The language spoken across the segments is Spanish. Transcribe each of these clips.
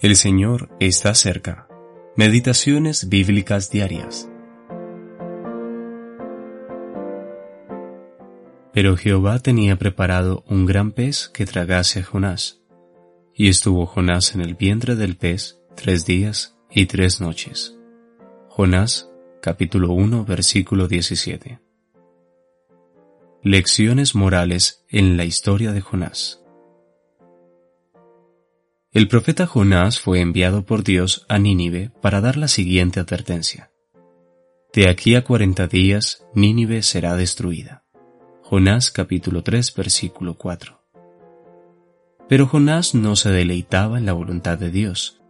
El Señor está cerca. Meditaciones bíblicas diarias. Pero Jehová tenía preparado un gran pez que tragase a Jonás. Y estuvo Jonás en el vientre del pez tres días y tres noches. Jonás capítulo 1 versículo 17. Lecciones morales en la historia de Jonás. El profeta Jonás fue enviado por Dios a Nínive para dar la siguiente advertencia. De aquí a cuarenta días Nínive será destruida. Jonás capítulo 3 versículo 4. Pero Jonás no se deleitaba en la voluntad de Dios,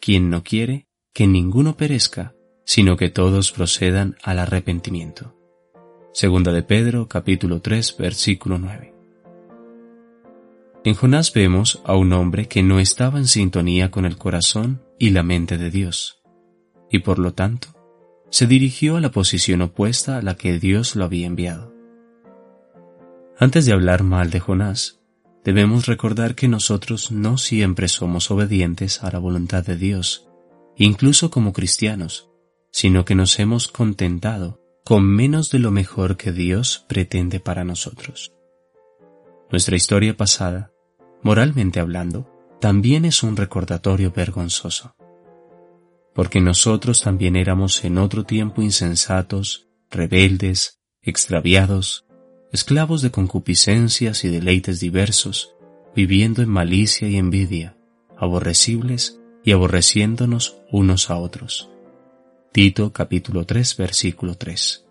quien no quiere que ninguno perezca, sino que todos procedan al arrepentimiento. Segunda de Pedro capítulo 3 versículo 9. En Jonás vemos a un hombre que no estaba en sintonía con el corazón y la mente de Dios, y por lo tanto, se dirigió a la posición opuesta a la que Dios lo había enviado. Antes de hablar mal de Jonás, debemos recordar que nosotros no siempre somos obedientes a la voluntad de Dios, incluso como cristianos, sino que nos hemos contentado con menos de lo mejor que Dios pretende para nosotros. Nuestra historia pasada, moralmente hablando, también es un recordatorio vergonzoso. Porque nosotros también éramos en otro tiempo insensatos, rebeldes, extraviados, esclavos de concupiscencias y deleites diversos, viviendo en malicia y envidia, aborrecibles y aborreciéndonos unos a otros. Tito capítulo 3 versículo 3.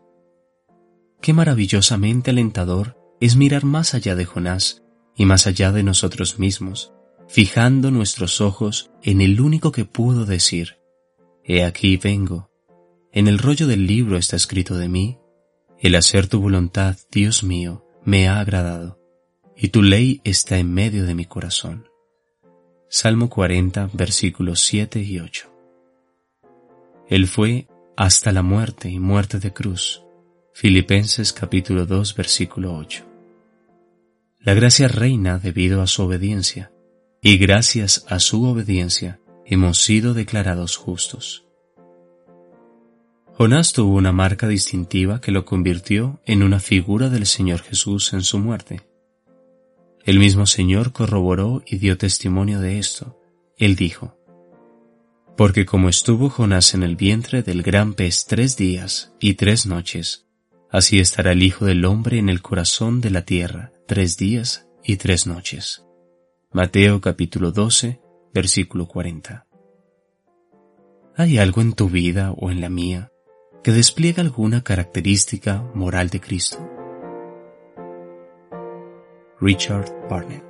Qué maravillosamente alentador es mirar más allá de Jonás y más allá de nosotros mismos, fijando nuestros ojos en el único que pudo decir, He aquí vengo. En el rollo del libro está escrito de mí, el hacer tu voluntad, Dios mío, me ha agradado, y tu ley está en medio de mi corazón. Salmo 40, versículos 7 y 8. Él fue hasta la muerte y muerte de cruz. Filipenses capítulo 2, versículo 8. La gracia reina debido a su obediencia, y gracias a su obediencia hemos sido declarados justos. Jonás tuvo una marca distintiva que lo convirtió en una figura del Señor Jesús en su muerte. El mismo Señor corroboró y dio testimonio de esto. Él dijo, Porque como estuvo Jonás en el vientre del gran pez tres días y tres noches, Así estará el Hijo del Hombre en el corazón de la tierra tres días y tres noches. Mateo capítulo 12, versículo 40. ¿Hay algo en tu vida o en la mía que despliega alguna característica moral de Cristo? Richard Barnett